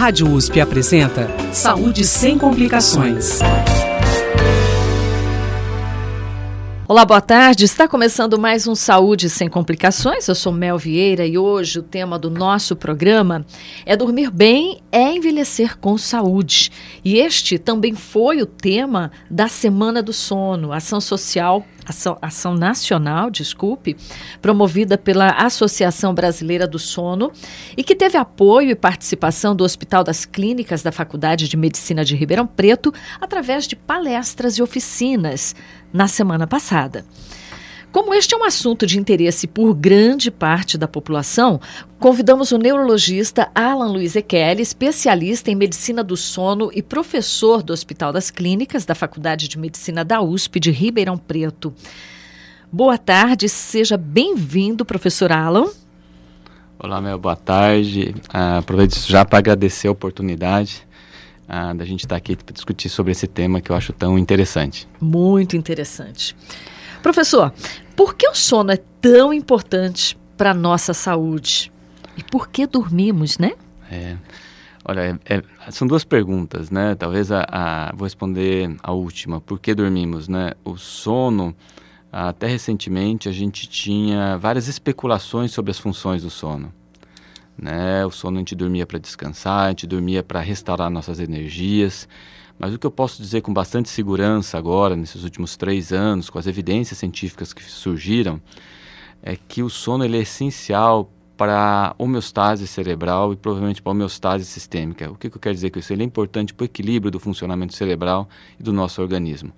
Rádio USP apresenta Saúde sem complicações. Olá, boa tarde. Está começando mais um Saúde Sem Complicações. Eu sou Mel Vieira e hoje o tema do nosso programa é dormir bem é envelhecer com saúde. E este também foi o tema da Semana do Sono, ação social ação, ação nacional, desculpe, promovida pela Associação Brasileira do Sono e que teve apoio e participação do Hospital das Clínicas da Faculdade de Medicina de Ribeirão Preto através de palestras e oficinas na semana passada. Como este é um assunto de interesse por grande parte da população, convidamos o neurologista Alan Luiz Ekelly, especialista em medicina do sono e professor do Hospital das Clínicas da Faculdade de Medicina da USP de Ribeirão Preto. Boa tarde, seja bem-vindo, professor Alan. Olá, meu, boa tarde. Uh, aproveito já para agradecer a oportunidade uh, da gente estar aqui para discutir sobre esse tema que eu acho tão interessante. Muito interessante. Professor, por que o sono é tão importante para a nossa saúde? E por que dormimos, né? É, olha, é, é, são duas perguntas, né? Talvez a, a, vou responder a última. Por que dormimos, né? O sono, até recentemente, a gente tinha várias especulações sobre as funções do sono. Né? O sono a gente dormia para descansar, a gente dormia para restaurar nossas energias. Mas o que eu posso dizer com bastante segurança agora, nesses últimos três anos, com as evidências científicas que surgiram, é que o sono ele é essencial para homeostase cerebral e provavelmente para homeostase sistêmica. O que, que eu quero dizer com isso? Ele é importante para o equilíbrio do funcionamento cerebral e do nosso organismo.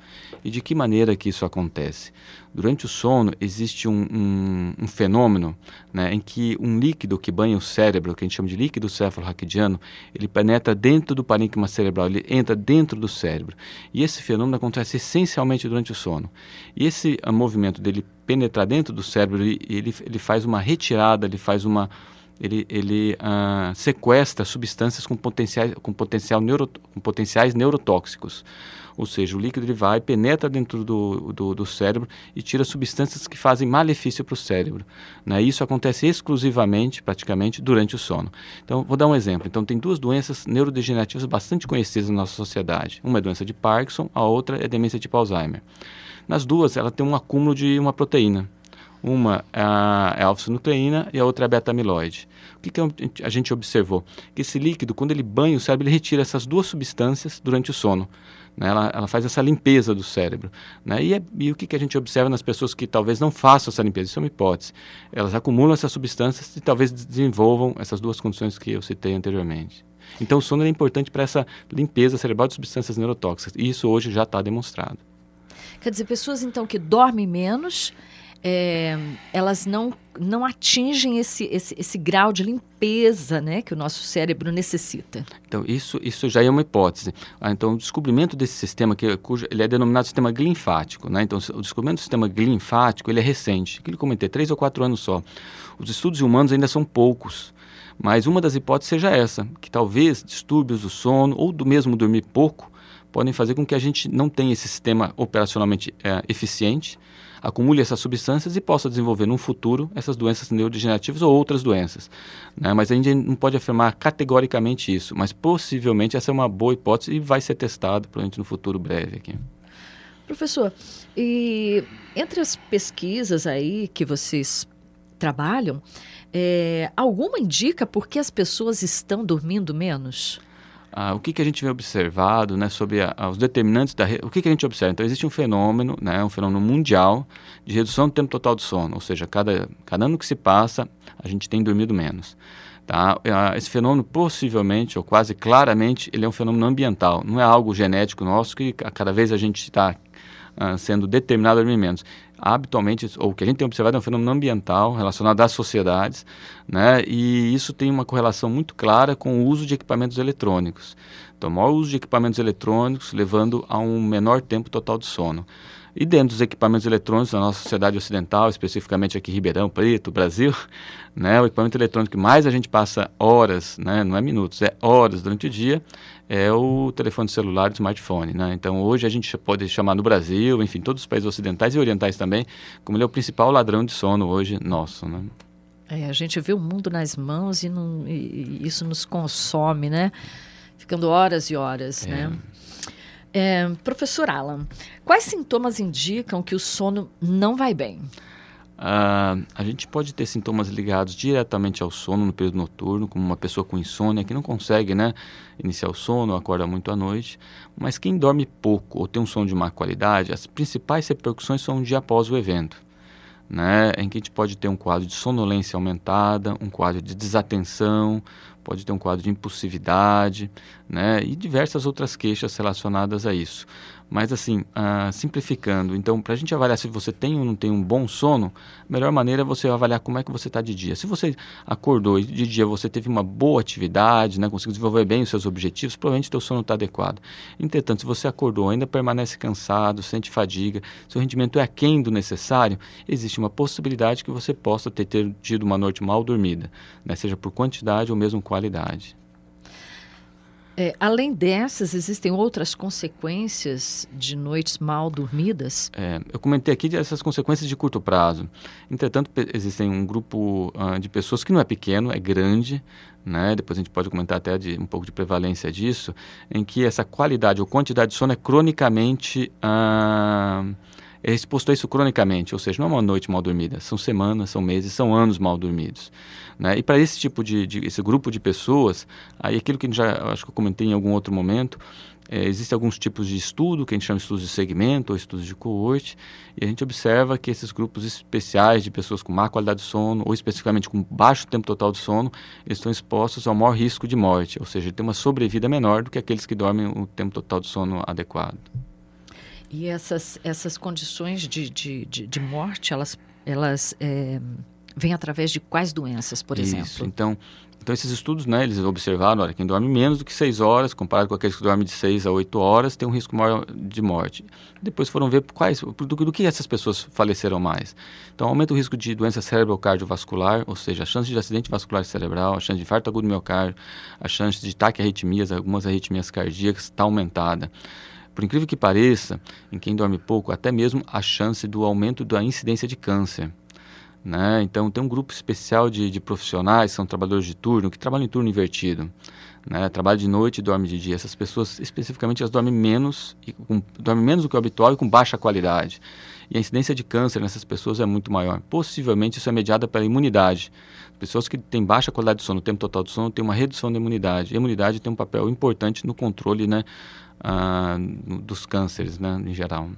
E de que maneira que isso acontece? Durante o sono existe um, um, um fenômeno né, em que um líquido que banha o cérebro, que a gente chama de líquido céfalo-raquidiano, ele penetra dentro do parênquima cerebral, ele entra dentro do cérebro. E esse fenômeno acontece essencialmente durante o sono. E esse uh, movimento dele penetrar dentro do cérebro, ele, ele, ele faz uma retirada, ele faz uma ele, ele uh, sequestra substâncias com, potenciais, com, potencial neuro, com potenciais neurotóxicos. Ou seja, o líquido ele vai, penetra dentro do, do, do cérebro e tira substâncias que fazem malefício para o cérebro. Né? Isso acontece exclusivamente, praticamente, durante o sono. Então, vou dar um exemplo. Então, tem duas doenças neurodegenerativas bastante conhecidas na nossa sociedade. Uma é doença de Parkinson, a outra é demência tipo Alzheimer. Nas duas, ela tem um acúmulo de uma proteína. Uma é a, alfa-nucleína e a outra é a beta-amiloide. O que, que a gente observou? Que esse líquido, quando ele banha o cérebro, ele retira essas duas substâncias durante o sono. Né? Ela, ela, faz essa limpeza do cérebro. Né? E, é, e, o que, que a gente observa nas pessoas que talvez não façam essa limpeza? Isso é uma hipótese. Elas acumulam essas substâncias e talvez desenvolvam essas duas condições que eu citei anteriormente. Então, o sono é importante para essa limpeza cerebral de substâncias neurotóxicas. E isso hoje já está demonstrado. Quer dizer, pessoas então que dormem menos é, elas não, não atingem esse, esse, esse grau de limpeza né, que o nosso cérebro necessita. Então, isso, isso já é uma hipótese. Ah, então, o descobrimento desse sistema, que, cujo, ele é denominado sistema glinfático. Né? Então, o descobrimento do sistema glinfático ele é recente, que ele comentei, três ou quatro anos só. Os estudos humanos ainda são poucos. Mas uma das hipóteses seja essa, que talvez distúrbios do sono ou do mesmo dormir pouco podem fazer com que a gente não tenha esse sistema operacionalmente é, eficiente, acumule essas substâncias e possa desenvolver no futuro essas doenças neurodegenerativas ou outras doenças. Né? Mas a gente não pode afirmar categoricamente isso, mas possivelmente essa é uma boa hipótese e vai ser testado provavelmente no futuro breve aqui. Professor, e entre as pesquisas aí que vocês trabalham, é, alguma indica por que as pessoas estão dormindo menos? Ah, o que, que a gente vem observado né, sobre a, os determinantes da o que, que a gente observa? Então existe um fenômeno né um fenômeno mundial de redução do tempo total de sono ou seja cada cada ano que se passa a gente tem dormido menos tá? Esse fenômeno possivelmente ou quase claramente ele é um fenômeno ambiental não é algo genético nosso que cada vez a gente está ah, sendo determinado a dormir menos habitualmente, ou o que a gente tem observado é um fenômeno ambiental relacionado às sociedades, né? e isso tem uma correlação muito clara com o uso de equipamentos eletrônicos. Então, maior uso de equipamentos eletrônicos levando a um menor tempo total de sono. E dentro dos equipamentos eletrônicos da nossa sociedade ocidental, especificamente aqui em Ribeirão Preto, Brasil, né, o equipamento eletrônico que mais a gente passa horas, né, não é minutos, é horas durante o dia, é o telefone celular e o smartphone. Né? Então, hoje a gente pode chamar no Brasil, enfim, todos os países ocidentais e orientais também, como ele é o principal ladrão de sono hoje nosso. Né? É, a gente vê o mundo nas mãos e, não, e, e isso nos consome, né? Ficando horas e horas, é. né? É, professor Alan, quais sintomas indicam que o sono não vai bem? Uh, a gente pode ter sintomas ligados diretamente ao sono no período noturno, como uma pessoa com insônia que não consegue né, iniciar o sono, acorda muito à noite. Mas quem dorme pouco ou tem um sono de má qualidade, as principais repercussões são um dia após o evento. Né, em que a gente pode ter um quadro de sonolência aumentada, um quadro de desatenção, pode ter um quadro de impulsividade, né, e diversas outras queixas relacionadas a isso. Mas assim, uh, simplificando, então para a gente avaliar se você tem ou não tem um bom sono, a melhor maneira é você avaliar como é que você está de dia. Se você acordou e de dia você teve uma boa atividade, né, conseguiu desenvolver bem os seus objetivos, provavelmente o seu sono está adequado. Entretanto, se você acordou ainda permanece cansado, sente fadiga, seu rendimento é aquém do necessário, existe uma possibilidade que você possa ter, ter tido uma noite mal dormida, né, seja por quantidade ou mesmo qualidade. É, além dessas, existem outras consequências de noites mal dormidas? É, eu comentei aqui dessas consequências de curto prazo. Entretanto, existem um grupo uh, de pessoas que não é pequeno, é grande, né? depois a gente pode comentar até de, um pouco de prevalência disso, em que essa qualidade ou quantidade de sono é cronicamente. Uh, é exposto a isso cronicamente, ou seja, não é uma noite mal dormida, são semanas, são meses, são anos mal dormidos. Né? E para esse tipo de, de, esse grupo de pessoas, aí aquilo que já acho que eu comentei em algum outro momento, é, existem alguns tipos de estudo, que a gente chama de estudos de segmento ou estudos de coorte, e a gente observa que esses grupos especiais de pessoas com má qualidade de sono, ou especificamente com baixo tempo total de sono, estão expostos ao maior risco de morte, ou seja, tem uma sobrevida menor do que aqueles que dormem o tempo total de sono adequado. E essas, essas condições de, de, de, de morte, elas, elas é, vêm através de quais doenças, por Isso, exemplo? Então, então, esses estudos, né, eles observaram, olha, quem dorme menos do que 6 horas, comparado com aqueles que dormem de 6 a 8 horas, tem um risco maior de morte. Depois foram ver quais, do, do que essas pessoas faleceram mais. Então, aumenta o risco de doença cerebrocardiovascular, ou seja, a chance de acidente vascular cerebral, a chance de infarto agudo do miocárdio, a chance de taquiarritmias, algumas arritmias cardíacas está aumentada. Por incrível que pareça, em quem dorme pouco, até mesmo a chance do aumento da incidência de câncer. Né? Então, tem um grupo especial de, de profissionais, são trabalhadores de turno, que trabalham em turno invertido. Né? Trabalha de noite e dorme de dia. Essas pessoas, especificamente, elas dormem menos, e com, dormem menos do que o habitual e com baixa qualidade. E a incidência de câncer nessas pessoas é muito maior. Possivelmente, isso é mediada pela imunidade. Pessoas que têm baixa qualidade de sono, o tempo total de sono, têm uma redução da imunidade. E a imunidade tem um papel importante no controle né, ah, dos cânceres né, em geral.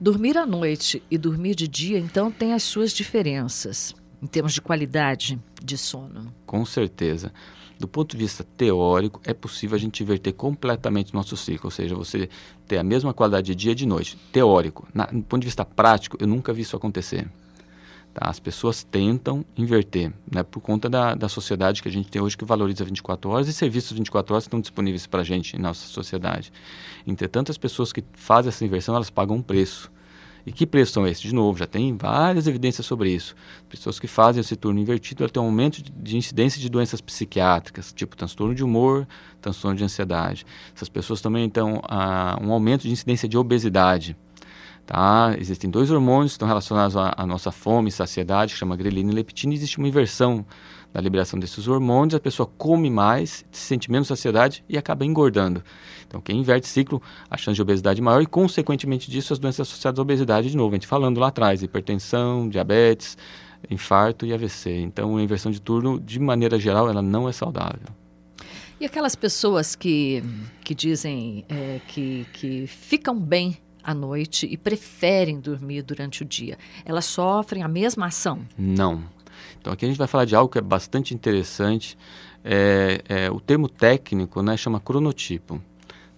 Dormir à noite e dormir de dia, então, tem as suas diferenças em termos de qualidade de sono. Com certeza. Do ponto de vista teórico, é possível a gente inverter completamente o nosso ciclo, ou seja, você ter a mesma qualidade de dia e de noite. Teórico. Na, do ponto de vista prático, eu nunca vi isso acontecer. Tá? As pessoas tentam inverter, né? por conta da, da sociedade que a gente tem hoje que valoriza 24 horas e serviços 24 horas estão disponíveis para a gente em nossa sociedade. Entretanto, as pessoas que fazem essa inversão, elas pagam um preço. E que preços são esses? De novo, já tem várias evidências sobre isso. Pessoas que fazem esse turno invertido elas têm um aumento de, de incidência de doenças psiquiátricas, tipo transtorno de humor, transtorno de ansiedade. Essas pessoas também têm uh, um aumento de incidência de obesidade. Tá? Existem dois hormônios que estão relacionados à, à nossa fome e saciedade, que chama grelina e leptina, existe uma inversão da liberação desses hormônios, a pessoa come mais, sente menos saciedade e acaba engordando. Então, quem inverte ciclo, a chance de obesidade é maior e, consequentemente disso, as doenças associadas à obesidade, de novo, a gente falando lá atrás, hipertensão, diabetes, infarto e AVC. Então, a inversão de turno, de maneira geral, ela não é saudável. E aquelas pessoas que, que dizem é, que, que ficam bem à noite e preferem dormir durante o dia, elas sofrem a mesma ação? Não. Então aqui a gente vai falar de algo que é bastante interessante. É, é, o termo técnico né, chama cronotipo,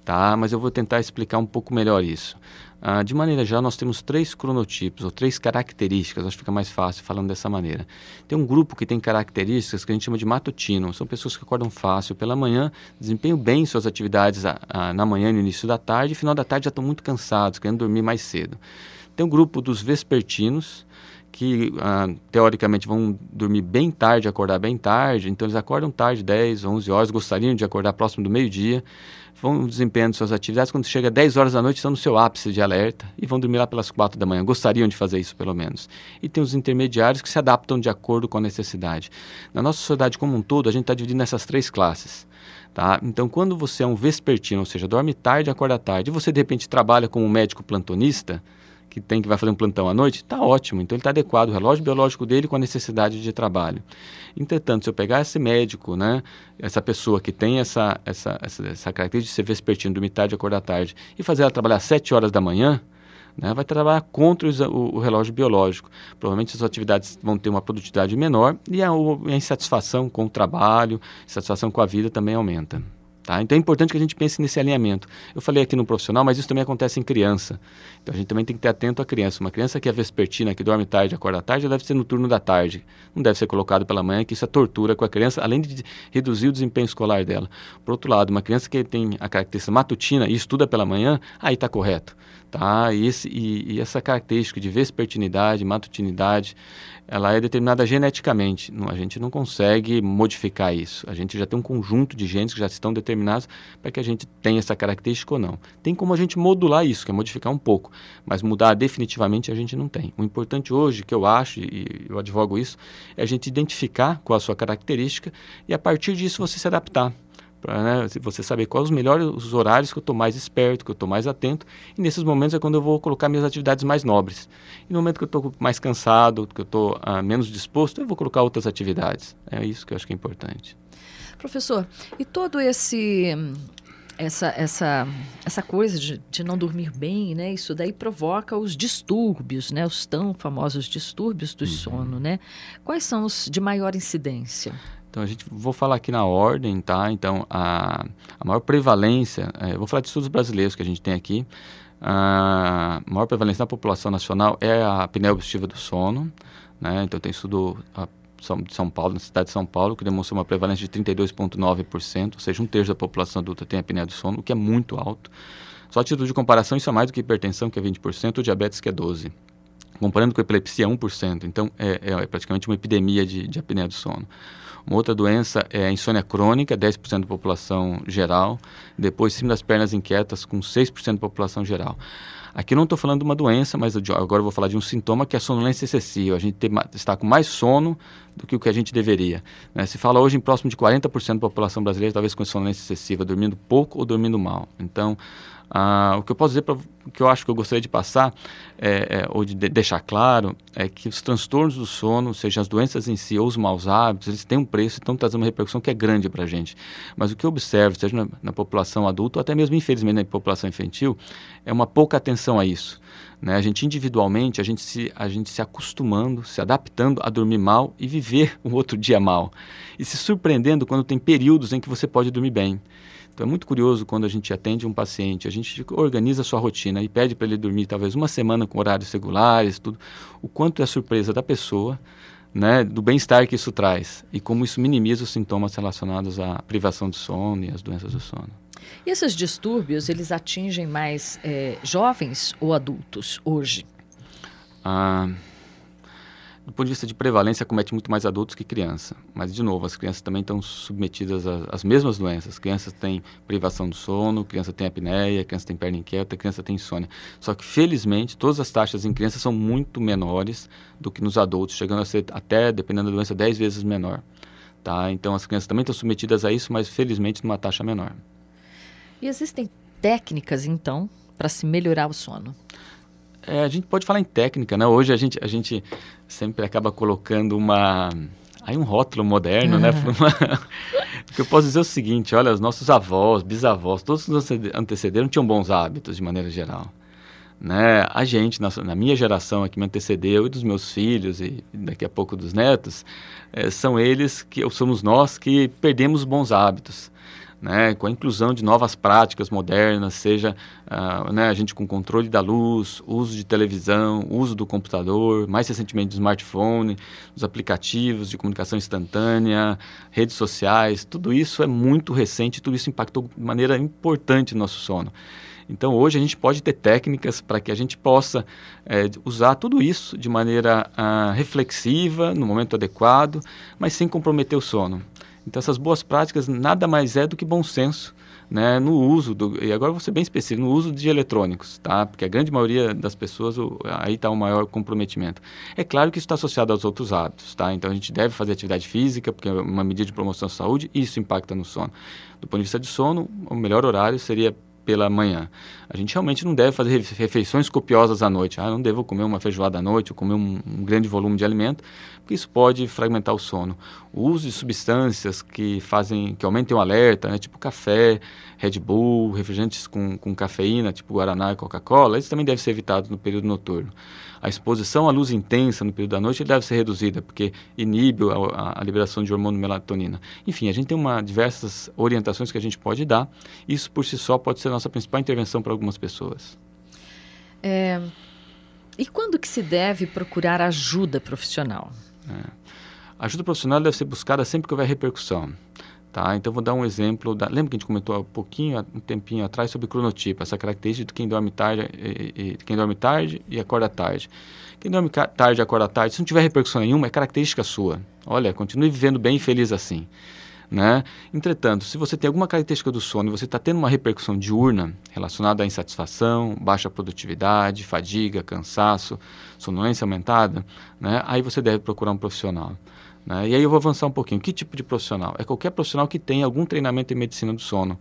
tá? mas eu vou tentar explicar um pouco melhor isso. Ah, de maneira geral, nós temos três cronotipos, ou três características, acho que fica mais fácil falando dessa maneira. Tem um grupo que tem características que a gente chama de matutino, são pessoas que acordam fácil pela manhã, desempenham bem suas atividades a, a, na manhã e no início da tarde, e final da tarde já estão muito cansados, querendo dormir mais cedo. Tem um grupo dos vespertinos, que ah, teoricamente vão dormir bem tarde, acordar bem tarde, então eles acordam tarde, 10, 11 horas, gostariam de acordar próximo do meio-dia, vão desempenhando suas atividades, quando chega 10 horas da noite estão no seu ápice de alerta e vão dormir lá pelas 4 da manhã, gostariam de fazer isso pelo menos. E tem os intermediários que se adaptam de acordo com a necessidade. Na nossa sociedade como um todo, a gente está dividindo nessas três classes. Tá? Então, quando você é um vespertino, ou seja, dorme tarde, acorda tarde, e você de repente trabalha como médico plantonista, que tem que vai fazer um plantão à noite, está ótimo. Então ele está adequado o relógio biológico dele com a necessidade de trabalho. Entretanto, se eu pegar esse médico, né, essa pessoa que tem essa, essa, essa, essa característica de ser vespertino, dormir tarde, acordar tarde, e fazer ela trabalhar às 7 horas da manhã, né, vai trabalhar contra o, o, relógio biológico. Provavelmente as atividades vão ter uma produtividade menor e a, a insatisfação com o trabalho, insatisfação com a vida também aumenta. Tá? Então é importante que a gente pense nesse alinhamento. Eu falei aqui no profissional, mas isso também acontece em criança. Então a gente também tem que ter atento à criança. Uma criança que é vespertina, que dorme tarde, acorda tarde, deve ser no turno da tarde. Não deve ser colocado pela manhã, que isso é tortura com a criança, além de reduzir o desempenho escolar dela. Por outro lado, uma criança que tem a característica matutina e estuda pela manhã, aí está correto. Tá? E, esse, e, e essa característica de vespertinidade, matutinidade, ela é determinada geneticamente. a gente não consegue modificar isso. A gente já tem um conjunto de genes que já estão determinados para que a gente tenha essa característica ou não. Tem como a gente modular isso, que é modificar um pouco, mas mudar definitivamente a gente não tem. O importante hoje, que eu acho, e eu advogo isso, é a gente identificar qual a sua característica e a partir disso você se adaptar para né, você saber quais os melhores os horários que eu estou mais esperto, que eu estou mais atento. E nesses momentos é quando eu vou colocar minhas atividades mais nobres. E no momento que eu estou mais cansado, que eu estou ah, menos disposto, eu vou colocar outras atividades. É isso que eu acho que é importante. Professor, e todo esse essa, essa, essa coisa de, de não dormir bem, né? Isso daí provoca os distúrbios, né? Os tão famosos distúrbios do uhum. sono, né? Quais são os de maior incidência? Então, a gente vou falar aqui na ordem, tá? Então, a, a maior prevalência, é, vou falar de estudos brasileiros que a gente tem aqui. A maior prevalência na população nacional é a apneia obstrutiva do sono, né? Então, tem estudo a, de São Paulo, na cidade de São Paulo, que demonstrou uma prevalência de 32,9%, ou seja, um terço da população adulta tem apneia do sono, o que é muito alto. Só a título de comparação, isso é mais do que hipertensão, que é 20%, ou diabetes, que é 12%. Comparando com a epilepsia, é 1%. Então, é, é, é praticamente uma epidemia de, de apneia do sono. Uma outra doença é a insônia crônica, 10% da população geral. Depois, síndrome das pernas inquietas, com 6% da população geral. Aqui não estou falando de uma doença, mas agora vou falar de um sintoma que é a sonolência excessiva. A gente está com mais sono do que o que a gente deveria. Né? Se fala hoje em próximo de 40% da população brasileira, talvez com sonolência excessiva, dormindo pouco ou dormindo mal. Então, ah, o que eu posso dizer, pra, o que eu acho que eu gostaria de passar, é, é, ou de, de deixar claro, é que os transtornos do sono, seja as doenças em si ou os maus hábitos, eles têm um preço e estão trazendo uma repercussão que é grande para a gente. Mas o que eu observo, seja na, na, população adulta ou até mesmo, infelizmente, na população infantil, é uma pouca atenção a isso. Né? A gente individualmente, a gente, se, a gente se acostumando, se adaptando a dormir mal e viver um outro dia mal. E se surpreendendo quando tem períodos em que você pode dormir bem. Então é muito curioso quando a gente atende um paciente, a gente organiza a sua rotina e pede para ele dormir talvez uma semana com horários regulares, tudo, o quanto é a surpresa da pessoa, né, do bem-estar que isso traz e como isso minimiza os sintomas relacionados à privação de sono e às doenças do sono. E esses distúrbios, eles atingem mais é, jovens ou adultos hoje? Ah, do ponto de vista de prevalência, comete muito mais adultos que criança. Mas, de novo, as crianças também estão submetidas às mesmas doenças. As crianças têm privação do sono, criança tem apneia, criança tem perna inquieta, criança tem insônia. Só que, felizmente, todas as taxas em crianças são muito menores do que nos adultos, chegando a ser até, dependendo da doença, 10 vezes menor. Tá? Então, as crianças também estão submetidas a isso, mas, felizmente, numa taxa menor. E existem técnicas, então, para se melhorar o sono? É, a gente pode falar em técnica, né? Hoje a gente, a gente sempre acaba colocando uma aí um rótulo moderno, né? o que eu posso dizer é o seguinte, olha, os nossos avós, bisavós, todos que nos antecederam tinham bons hábitos de maneira geral. Né? A gente, na, na minha geração que me antecedeu e dos meus filhos e daqui a pouco dos netos, é, são eles que somos nós que perdemos bons hábitos. Né, com a inclusão de novas práticas modernas, seja uh, né, a gente com controle da luz, uso de televisão, uso do computador, mais recentemente do smartphone, os aplicativos de comunicação instantânea, redes sociais, tudo isso é muito recente, tudo isso impactou de maneira importante no nosso sono. Então, hoje a gente pode ter técnicas para que a gente possa é, usar tudo isso de maneira ah, reflexiva, no momento adequado, mas sem comprometer o sono. Então, essas boas práticas nada mais é do que bom senso. Né, no uso, do, e agora vou ser bem específico, no uso de eletrônicos, tá? Porque a grande maioria das pessoas, o, aí está o maior comprometimento. É claro que isso está associado aos outros hábitos, tá? Então a gente deve fazer atividade física, porque é uma medida de promoção da saúde, e isso impacta no sono. Do ponto de vista de sono, o melhor horário seria pela manhã. A gente realmente não deve fazer refeições copiosas à noite. Ah, não devo comer uma feijoada à noite ou comer um, um grande volume de alimento, porque isso pode fragmentar o sono. O uso de substâncias que fazem, que aumentem o alerta, né, tipo café, Red Bull, refrigerantes com, com cafeína, tipo Guaraná e Coca-Cola, isso também deve ser evitado no período noturno a exposição à luz intensa no período da noite deve ser reduzida, porque inibe a, a, liberação de hormônio melatonina. Enfim, a gente tem uma, diversas orientações que a gente pode dar. Isso por si só pode ser a nossa principal intervenção para algumas pessoas. É, e quando que se deve procurar ajuda profissional? É, a ajuda profissional deve ser buscada sempre que houver repercussão. Tá? Então, vou dar um exemplo. Da, lembra que a gente comentou há um pouquinho, um tempinho atrás, sobre cronotipo, essa característica de quem dorme tarde e, e, quem dorme tarde e acorda tarde. Quem dorme tarde e acorda tarde, se não tiver repercussão nenhuma, é característica sua. Olha, continue vivendo bem e feliz assim. Né? Entretanto, se você tem alguma característica do sono e você está tendo uma repercussão diurna relacionada à insatisfação, baixa produtividade, fadiga, cansaço, sonolência aumentada, né? aí você deve procurar um profissional. Né? E aí eu vou avançar um pouquinho. Que tipo de profissional? É qualquer profissional que tenha algum treinamento em medicina do sono.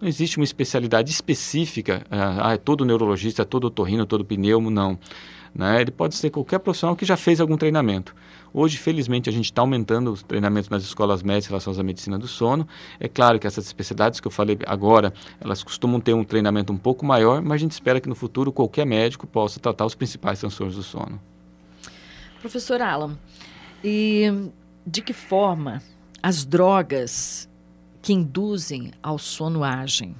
Não existe uma especialidade específica, ah, é todo neurologista, todo otorrino, todo pneumo, não. Né? Ele pode ser qualquer profissional que já fez algum treinamento. Hoje, felizmente, a gente está aumentando os treinamentos nas escolas médicas relacionadas à medicina do sono. É claro que essas especialidades que eu falei agora, elas costumam ter um treinamento um pouco maior, mas a gente espera que no futuro qualquer médico possa tratar os principais transtornos do sono. Professor Alan, e de que forma as drogas que induzem ao sono agem?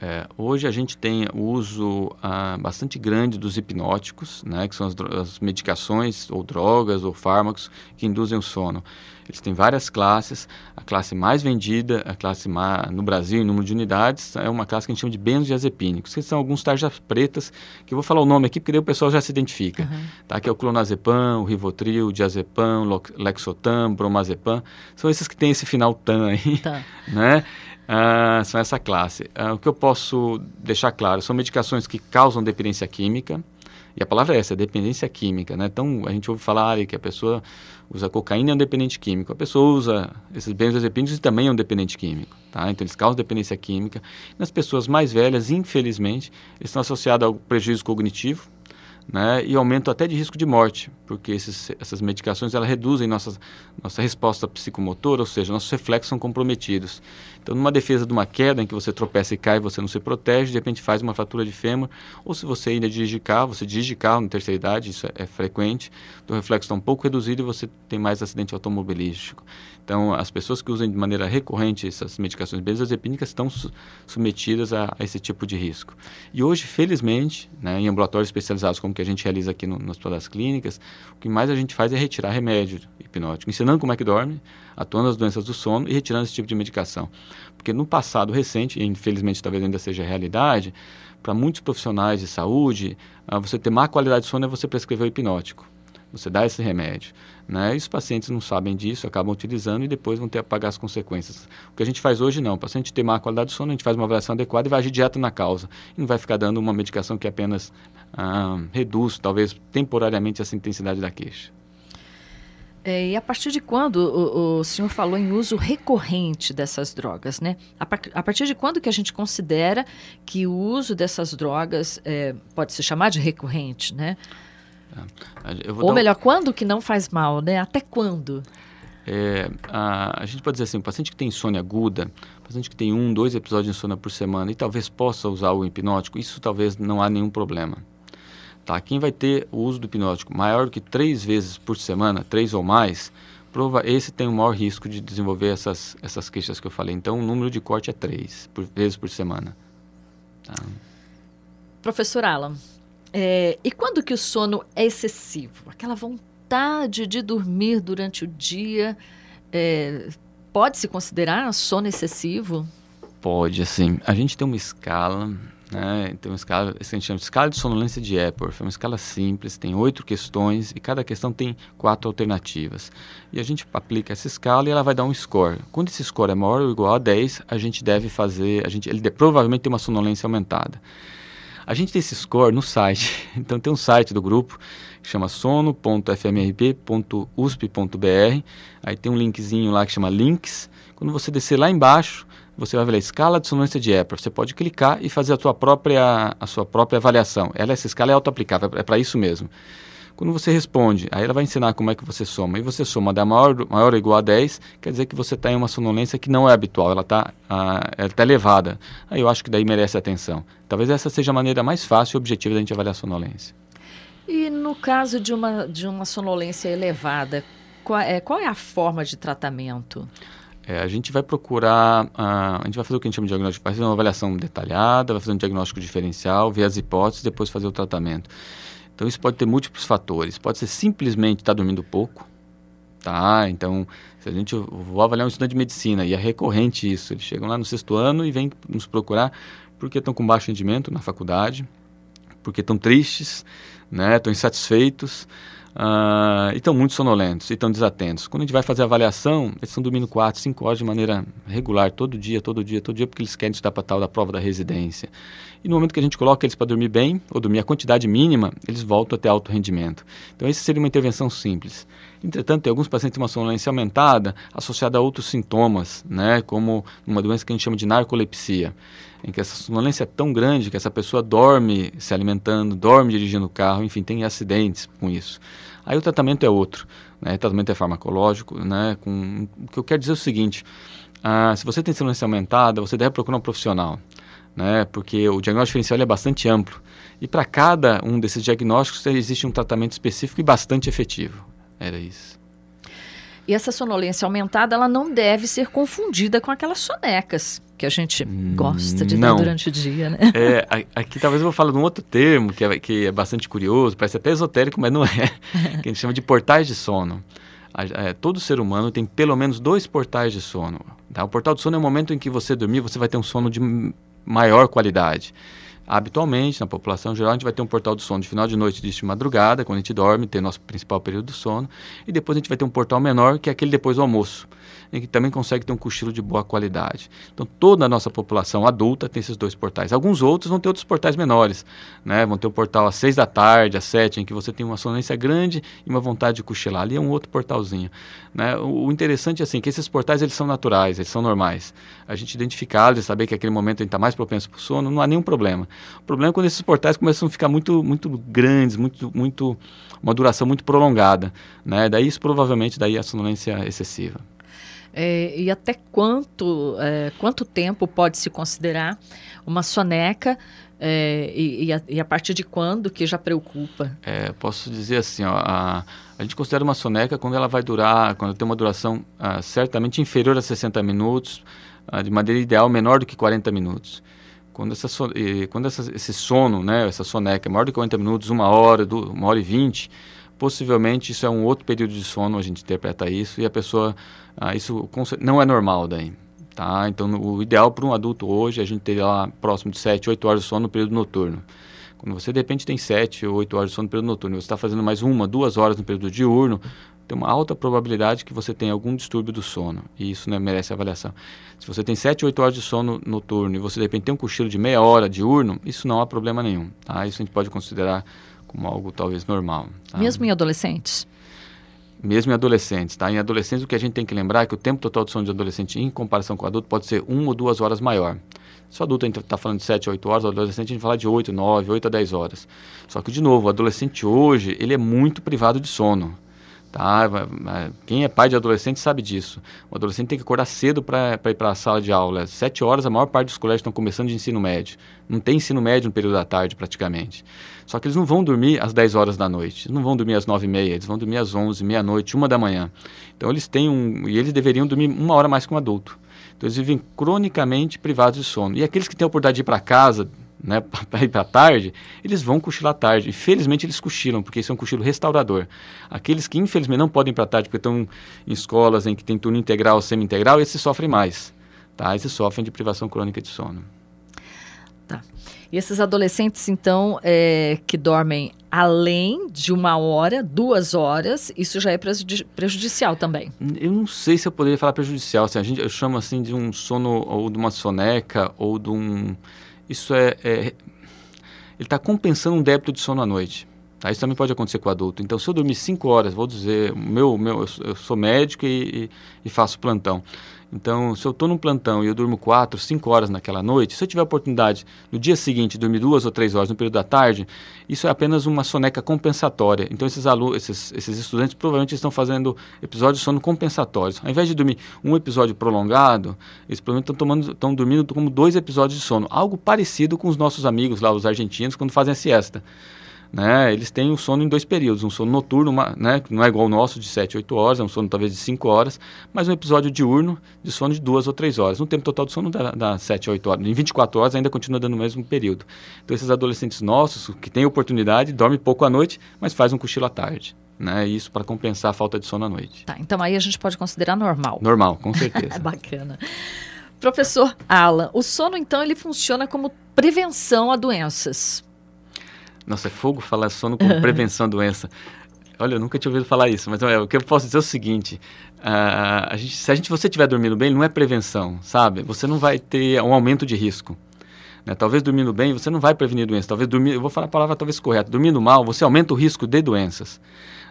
É, hoje a gente tem o uso ah, bastante grande dos hipnóticos, né, que são as, as, medicações ou drogas ou fármacos que induzem o sono. Eles têm várias classes. A classe mais vendida, a classe no Brasil em número de unidades, é uma classe que a gente chama de benzodiazepínicos, que são alguns tarjas pretas, que eu vou falar o nome aqui porque daí o pessoal já se identifica. Uhum. Tá? Que é o clonazepam, o rivotril, o diazepam, lexotam, bromazepam. São esses que têm esse final tan aí, tá. né? Ah, são essa classe. Ah, o que eu posso deixar claro são medicações que causam dependência química, e a palavra é essa, dependência química, né? Então, a gente ouve falar que a pessoa usa cocaína é um dependente químico. A pessoa usa esses benzodiazepínicos e também é um dependente químico, tá? Então, eles causam dependência química. Nas pessoas mais velhas, infelizmente, eles estão associados ao prejuízo cognitivo, né, e aumento até de risco de morte, porque esses, essas medicações elas reduzem nossa, nossa resposta psicomotora, ou seja, nossos reflexos são comprometidos. Então, numa defesa de uma queda em que você tropeça e cai, você não se protege, de repente faz uma fratura de fêmur, ou se você ainda dirige carro, você dirige carro na terceira idade, isso é, é frequente, o reflexo está um pouco reduzido e você tem mais acidente automobilístico. Então, as pessoas que usam de maneira recorrente essas medicações benzodiazepínicas estão su submetidas a, a, esse tipo de risco. E hoje, felizmente, né, em ambulatórios especializados como que a gente realiza aqui no, no Hospital das Clínicas, o que mais a gente faz é retirar remédio hipnótico, ensinando como é que dorme, atuando nas doenças do sono e retirando esse tipo de medicação. Porque no passado recente, e infelizmente talvez ainda seja realidade, para muitos profissionais de saúde, uh, você ter má qualidade de sono é você prescrever o hipnótico. Você dá esse remédio. Né? E os pacientes não sabem disso, acabam utilizando e depois vão ter que pagar as consequências. O que a gente faz hoje não. O paciente tem má qualidade de sono, a gente faz uma avaliação adequada e vai agir direto na causa. E não vai ficar dando uma medicação que apenas ah, reduz, talvez temporariamente, essa intensidade da queixa. É, e a partir de quando o, o, senhor falou em uso recorrente dessas drogas, né? A, a, partir de quando que a gente considera que o uso dessas drogas é, pode se chamar de recorrente, né? É, Ou melhor, um... quando que não faz mal, né? Até quando? É, a, a, gente pode dizer assim, o paciente que tem insônia aguda, paciente que tem um, dois episódios de insônia por semana e talvez possa usar o hipnótico, isso talvez não há nenhum problema. Tá? Quem vai ter o uso do hipnótico maior que três vezes por semana, três ou mais, prova, esse tem o maior risco de desenvolver essas, essas queixas que eu falei. Então, o número de corte é três por, vezes por semana. Tá? Professor Alan, é, e quando que o sono é excessivo? Aquela vontade de dormir durante o dia é, pode se considerar sono excessivo? Pode, assim. A gente tem uma escala né? Tem uma escala, a gente chama de escala de sonolência de Epworth, é uma escala simples, tem oito questões e cada questão tem quatro alternativas. E a gente aplica essa escala e ela vai dar um score. Quando esse score é maior ou igual a 10, a gente deve fazer, a gente, ele provavelmente tem uma sonolência aumentada. A gente tem esse score no site, então tem um site do grupo que chama sono.fmrp.usp.br, aí tem um linkzinho lá que chama links. Quando você descer lá embaixo, você vai ver a escala de sonância de Epworth. Você pode clicar e fazer a sua própria, a sua própria avaliação. Ela, essa escala é auto-aplicável, é para isso mesmo. Quando você responde, aí ela vai ensinar como é que você soma. E você soma da maior, maior ou igual a 10, quer dizer que você está em uma sonolência que não é habitual, ela está tá elevada. Aí eu acho que daí merece atenção. Talvez essa seja a maneira mais fácil e objetiva da gente avaliar a sonolência. E no caso de uma, de uma sonolência elevada, qual é, qual é a forma de tratamento? É, a gente vai procurar, a, a gente vai fazer o que a gente chama de diagnóstico, vai fazer uma avaliação detalhada, vai fazer um diagnóstico diferencial, ver as hipóteses, depois fazer o tratamento. Então isso pode ter múltiplos fatores. Pode ser simplesmente estar tá dormindo pouco, tá? Então, se a gente vou avaliar um estudante de medicina e é recorrente isso, eles chegam lá no sexto ano e vêm nos procurar porque estão com baixo rendimento na faculdade, porque estão tristes, né? Estão insatisfeitos. Uh, e estão muito sonolentos e estão desatentos. Quando a gente vai fazer a avaliação, eles estão dormindo 4, 5 horas de maneira regular, todo dia, todo dia, todo dia, porque eles querem estudar para tal da prova da residência. E no momento que a gente coloca eles para dormir bem, ou dormir a quantidade mínima, eles voltam a ter alto rendimento. Então, essa seria uma intervenção simples. Entretanto, tem alguns pacientes com uma sonolência aumentada associada a outros sintomas, né, como uma doença que a gente chama de narcolepsia em que essa sonolência é tão grande que essa pessoa dorme se alimentando, dorme dirigindo o carro, enfim, tem acidentes com isso. Aí o tratamento é outro, né? o tratamento é farmacológico, né? Com, o que eu quero dizer é o seguinte, ah, se você tem sonolência aumentada, você deve procurar um profissional, né? Porque o diagnóstico diferencial é bastante amplo e para cada um desses diagnósticos existe um tratamento específico e bastante efetivo. Era isso. E essa sonolência aumentada, ela não deve ser confundida com aquelas sonecas que a gente gosta de não. ter durante o dia, né? É, aqui talvez eu vou falar de um outro termo que é, que é bastante curioso, parece até esotérico, mas não é, que a gente chama de portais de sono. É, todo ser humano tem pelo menos dois portais de sono. Tá? O portal de sono é o momento em que você dormir, você vai ter um sono de maior qualidade. Habitualmente, na população geral, a gente vai ter um portal do sono de final de noite, de madrugada, quando a gente dorme, tem nosso principal período do sono. E depois a gente vai ter um portal menor, que é aquele depois do almoço e que também consegue ter um cochilo de boa qualidade. Então, toda a nossa população adulta tem esses dois portais. Alguns outros vão ter outros portais menores, né? Vão ter o portal às seis da tarde, às sete, em que você tem uma sonolência grande e uma vontade de cochilar. Ali é um outro portalzinho, né? O, interessante é assim, que esses portais eles são naturais, eles são normais. A gente identificá-los e saber que aquele momento a gente está mais propenso para o sono, não há nenhum problema. O problema é quando esses portais começam a ficar muito, muito grandes, muito, muito, uma duração muito prolongada, né? Daí isso provavelmente daí a sonolência excessiva. É, e até quanto, é, quanto tempo pode se considerar uma soneca é, e, e, a, e, a, partir de quando que já preocupa? É, posso dizer assim, ó, a, a, gente considera uma soneca quando ela vai durar, quando tem uma duração ah, certamente inferior a 60 minutos, ah, de maneira ideal menor do que 40 minutos. Quando, essa, quando essa, esse sono, né, essa soneca é maior do que 40 minutos, uma hora, uma hora e vinte, possivelmente isso é um outro período de sono, a gente interpreta isso, e a pessoa, ah, isso não é normal daí. Tá? Então, o ideal para um adulto hoje é a gente ter lá próximo de 7, 8 horas de sono no período noturno. Quando você de repente tem 7 ou 8 horas de sono no período noturno, você está fazendo mais uma, duas horas no período diurno, tem uma alta probabilidade que você tenha algum distúrbio do sono, e isso né, merece avaliação. Se você tem 7, 8 horas de sono noturno e você de repente tem um cochilo de meia hora diurno, isso não há problema nenhum. Tá? Isso a gente pode considerar como algo talvez normal. Tá? Mesmo em adolescentes? Mesmo em adolescentes, tá? Em adolescentes o que a gente tem que lembrar é que o tempo total de sono de adolescente em comparação com o adulto pode ser uma ou duas horas maior. Se o adulto está falando de 7, 8 horas, o adolescente a gente fala de 8, 9, 8 a 10 horas. Só que, de novo, o adolescente hoje, ele é muito privado de sono. Tá? Quem é pai de adolescente sabe disso. O adolescente tem que acordar cedo para ir para a sala de aula. Às 7 horas, a maior parte dos colégios estão começando de ensino médio. Não tem ensino médio no período da tarde, praticamente. Só que eles não vão dormir às 10 horas da noite. Eles não vão dormir às 9 e meia. Eles vão dormir às 11, meia-noite, uma da manhã. Então, eles têm um... E eles deveriam dormir uma hora mais que um adulto. Então, eles vivem cronicamente privados de sono. E aqueles que têm a oportunidade de ir para casa né, para ir para tarde, eles vão cochilar tarde. Infelizmente eles cochilam, porque isso é um cochilo restaurador. Aqueles que infelizmente não podem ir para tarde porque estão em escolas em que tem turno integral ou semi-integral, esses sofrem mais. Tá? Esses sofrem de privação crônica de sono. Tá. E esses adolescentes, então, é, que dormem além de uma hora, duas horas, isso já é prejudicial também? Eu não sei se eu poderia falar prejudicial. Assim, a gente, eu chamo assim de um sono ou de uma soneca ou de um isso é, é ele está compensando um débito de sono à noite. Tá? Isso também pode acontecer com o adulto. Então, se eu dormir 5 horas, vou dizer, meu, meu, eu sou médico e, e, e faço plantão. Então, se eu estou num plantão e eu durmo 4, 5 horas naquela noite, se eu tiver a oportunidade no dia seguinte dormir duas ou três horas no período da tarde, isso é apenas uma soneca compensatória. Então, esses, alunos, esses, esses estudantes provavelmente estão fazendo episódios de sono compensatórios. Ao invés de dormir um episódio prolongado, eles provavelmente estão, tomando, estão dormindo como dois episódios de sono. Algo parecido com os nossos amigos lá, os argentinos, quando fazem a siesta né, eles têm o sono em dois períodos, um sono noturno, uma, né, que não é igual ao nosso de 7, 8 horas, é um sono talvez de 5 horas, mas um episódio diurno de sono de 2 ou 3 horas. No tempo total do sono dá, dá 7 a 8 horas. Em 24 horas ainda continua dando o mesmo período. Então esses adolescentes nossos, que têm oportunidade, dormem pouco à noite, mas faz um cochilo à tarde. Né, isso para compensar a falta de sono à noite. Tá, então aí a gente pode considerar normal. Normal, com certeza. Bacana. Professor Alan, o sono então ele funciona como prevenção a doenças. Nossa, é fogo falar sono como prevenção à doença. Olha, eu nunca tinha ouvido falar isso, mas é, o que eu posso dizer é o seguinte: uh, a gente, se a gente, você estiver dormindo bem, não é prevenção, sabe? Você não vai ter um aumento de risco. Né? Talvez dormindo bem, você não vai prevenir doenças. Talvez dormir, eu vou falar a palavra talvez correta. Dormindo mal, você aumenta o risco de doenças.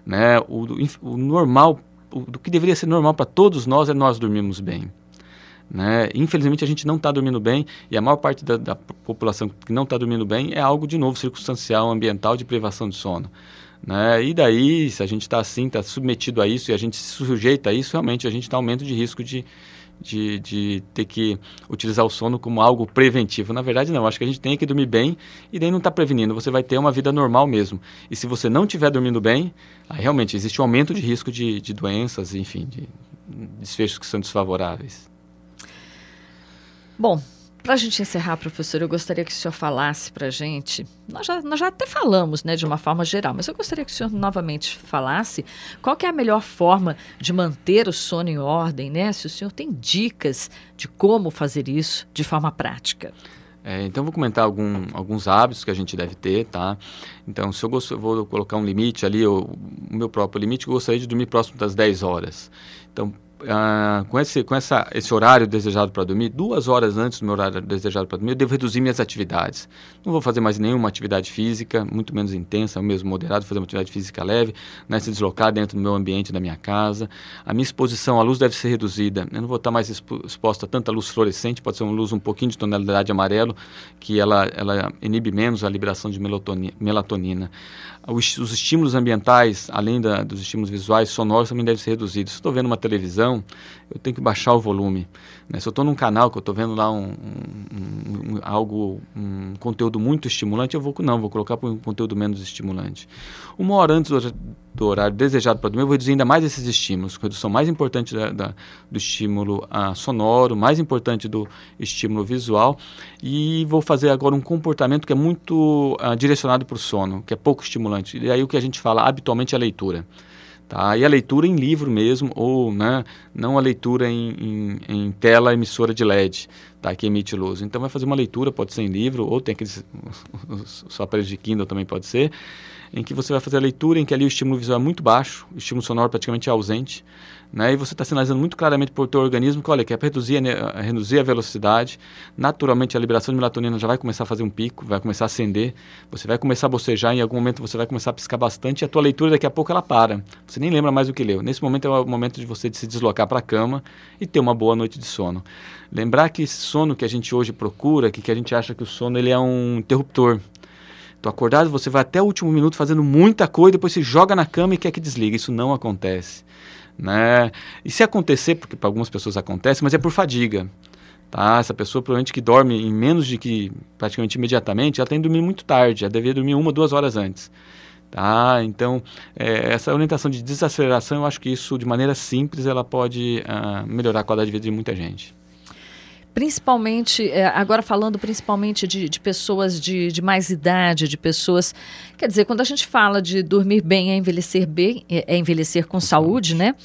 Né? O, o normal, o, do que deveria ser normal para todos nós é nós dormirmos bem. Né? Infelizmente a gente não está dormindo bem e a maior parte da, da população que não está dormindo bem é algo de novo circunstancial, ambiental, de privação de sono. Né? E daí, se a gente está assim, está submetido a isso e a gente se sujeita a isso, realmente a gente está aumento de risco de, de, de, ter que utilizar o sono como algo preventivo. Na verdade, não. Acho que a gente tem que dormir bem e daí não está prevenindo. Você vai ter uma vida normal mesmo. E se você não estiver dormindo bem, aí realmente existe um aumento de risco de, de doenças, enfim, de desfechos que são desfavoráveis. Bom, para a gente encerrar, professor, eu gostaria que o senhor falasse para a gente. Nós já, nós já até falamos, né, de uma forma geral, mas eu gostaria que o senhor novamente falasse qual é a melhor forma de manter o sono em ordem, né? Se o senhor tem dicas de como fazer isso de forma prática. É, então, vou comentar algum, alguns hábitos que a gente deve ter, tá? Então, se eu, gosto, eu vou colocar um limite ali, o meu próprio limite, eu gostaria de dormir próximo das 10 horas. Então, ah, com, esse, com essa, esse horário desejado para dormir, duas horas antes do meu horário desejado para dormir, eu devo reduzir minhas atividades. Não vou fazer mais nenhuma atividade física, muito menos intensa, mesmo moderado, fazer uma atividade física leve, né, se deslocar dentro do meu ambiente, da minha casa. A minha exposição à luz deve ser reduzida. Eu não vou estar mais exposta a tanta luz fluorescente, pode ser uma luz um pouquinho de tonalidade amarelo, que ela, ela inibe menos a liberação de melatonina. Os, os estímulos ambientais, além da, dos estímulos visuais, sonoros, também devem ser reduzidos. Estou vendo uma televisão, eu tenho que baixar o volume. Né? Se eu estou num canal que eu estou vendo lá um, um, um, algo, um conteúdo muito estimulante, eu vou não, vou colocar para um conteúdo menos estimulante. Uma hora antes do, do horário desejado para dormir, eu vou reduzir ainda mais esses estímulos. Redução mais importante da, da, do estímulo ah, sonoro, mais importante do estímulo visual. E vou fazer agora um comportamento que é muito ah, direcionado para o sono, que é pouco estimulante. E aí o que a gente fala habitualmente é a leitura. Tá? E a leitura em livro mesmo, ou né, não a leitura em, em, em, tela emissora de LED, tá? que emite luz. Então vai fazer uma leitura, pode ser em livro, ou tem aqueles os, os aparelhos de Kindle também pode ser, em que você vai fazer a leitura, em que ali o estímulo visual é muito baixo, o estímulo sonoro praticamente é ausente, né? E você está sinalizando muito claramente para o teu organismo que, olha, quer reduzir a, reduzir a velocidade, naturalmente a liberação de melatonina já vai começar a fazer um pico, vai começar a acender, você vai começar a bocejar, em algum momento você vai começar a piscar bastante e a tua leitura daqui a pouco ela para. Você nem lembra mais o que leu. Nesse momento é o momento de você se deslocar para a cama e ter uma boa noite de sono. Lembrar que esse sono que a gente hoje procura, que, que a gente acha que o sono ele é um interruptor, Tô acordado, você vai até o último minuto fazendo muita coisa, depois se joga na cama e quer que desliga. Isso não acontece. Né? E se acontecer, porque para algumas pessoas acontece, mas é por fadiga. Tá? Essa pessoa provavelmente que dorme em menos de que praticamente imediatamente, ela tem que dormir muito tarde, ela deveria dormir uma, duas horas antes. Tá? Então, é, essa orientação de desaceleração, eu acho que isso, de maneira simples, ela pode uh, melhorar a qualidade de vida de muita gente. Principalmente, é, agora falando principalmente de, de pessoas de, de, mais idade, de pessoas. Quer dizer, quando a gente fala de dormir bem é envelhecer bem, é, é envelhecer com saúde, né?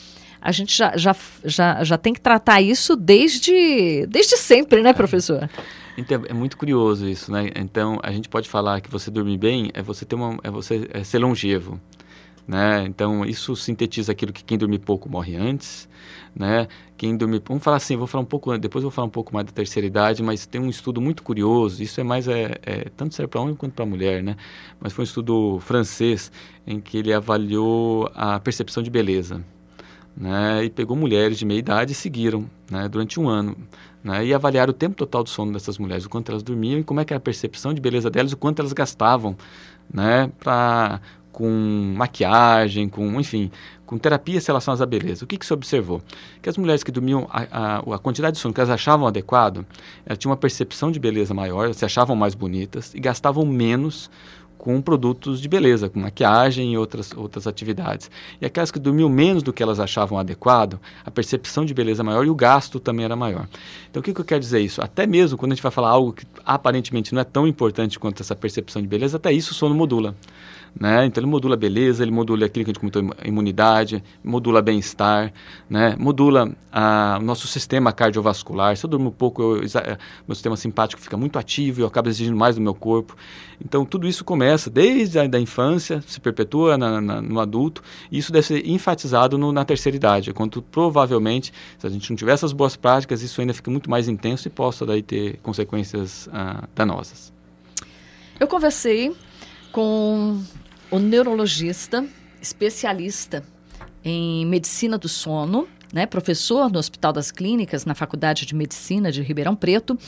A gente já, já, já, já tem que tratar isso desde, desde sempre, né, professor? Então, é muito curioso isso, né? Então, a gente pode falar que você dormir bem é você ter uma, é você é ser longevo, né? Então, isso sintetiza aquilo que quem dorme pouco morre antes, né? Quem dorme, vamos falar assim, vou falar um pouco, depois vou falar um pouco mais da terceira idade, mas tem um estudo muito curioso. Isso é mais é, é tanto serve para homem quanto para mulher, né? Mas foi um estudo francês em que ele avaliou a percepção de beleza né, e pegou mulheres de meia idade e seguiram né, durante um ano. Né, e avaliaram o tempo total do sono dessas mulheres, o quanto elas dormiam e como é que era a percepção de beleza delas, o quanto elas gastavam né, pra, com maquiagem, com, enfim, com terapias relacionadas à beleza. O que, que se observou? Que as mulheres que dormiam, a, a, a quantidade de sono que elas achavam adequado, elas tinham uma percepção de beleza maior, se achavam mais bonitas e gastavam menos com produtos de beleza, com maquiagem e outras, outras atividades. E aquelas que dormiam menos do que elas achavam adequado, a percepção de beleza maior e o gasto também era maior. Então, o que, que eu quero dizer isso? Até mesmo quando a gente vai falar algo que aparentemente não é tão importante quanto essa percepção de beleza, até isso o sono modula. Né? Então ele modula beleza, ele modula aquilo que a gente comentou, imunidade, modula bem-estar, né? modula o nosso sistema cardiovascular. Se eu durmo pouco, eu, eh, meu sistema simpático fica muito ativo eu acabo exigindo mais do meu corpo. Então tudo isso começa desde a da infância, se perpetua na, na, no adulto, e isso deve ser enfatizado no, na terceira idade, quando provavelmente, se a gente não tiver essas boas práticas, isso ainda fica muito mais intenso e possa daí ter consequências ah, danosas. Eu conversei com o neurologista especialista em medicina do sono, né, professor no Hospital das Clínicas, na Faculdade de Medicina de Ribeirão Preto,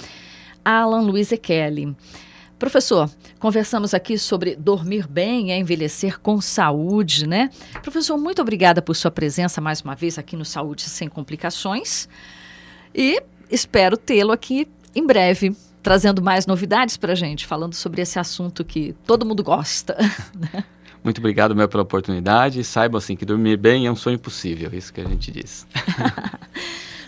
Alan Luiz Kelly. Professor, conversamos aqui sobre dormir bem e envelhecer com saúde, né? Professor, muito obrigada por sua presença mais uma vez aqui no Saúde Sem Complicações e espero tê-lo aqui em breve trazendo mais novidades para a gente, falando sobre esse assunto que todo mundo gosta. Né? Muito obrigado, Mel, pela oportunidade. Saiba assim que dormir bem é um sonho possível, isso que a gente diz.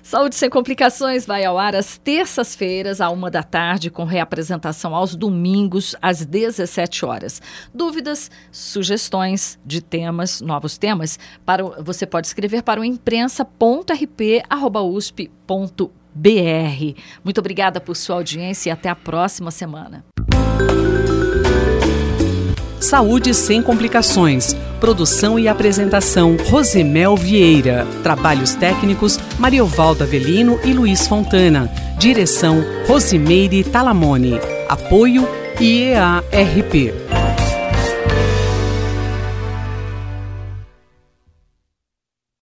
Saúde Sem Complicações vai ao ar às terças-feiras, à uma da tarde, com reapresentação aos domingos, às 17 horas. Dúvidas, sugestões de temas, novos temas, para, você pode escrever para o imprensa.rp.usp.br br. Muito obrigada por sua audiência e até a próxima semana. Saúde sem complicações. Produção e apresentação Rosemel Vieira. Trabalhos técnicos Mariovaldo Avelino e Luiz Fontana. Direção Rosimeire Talamone. Apoio IEARP.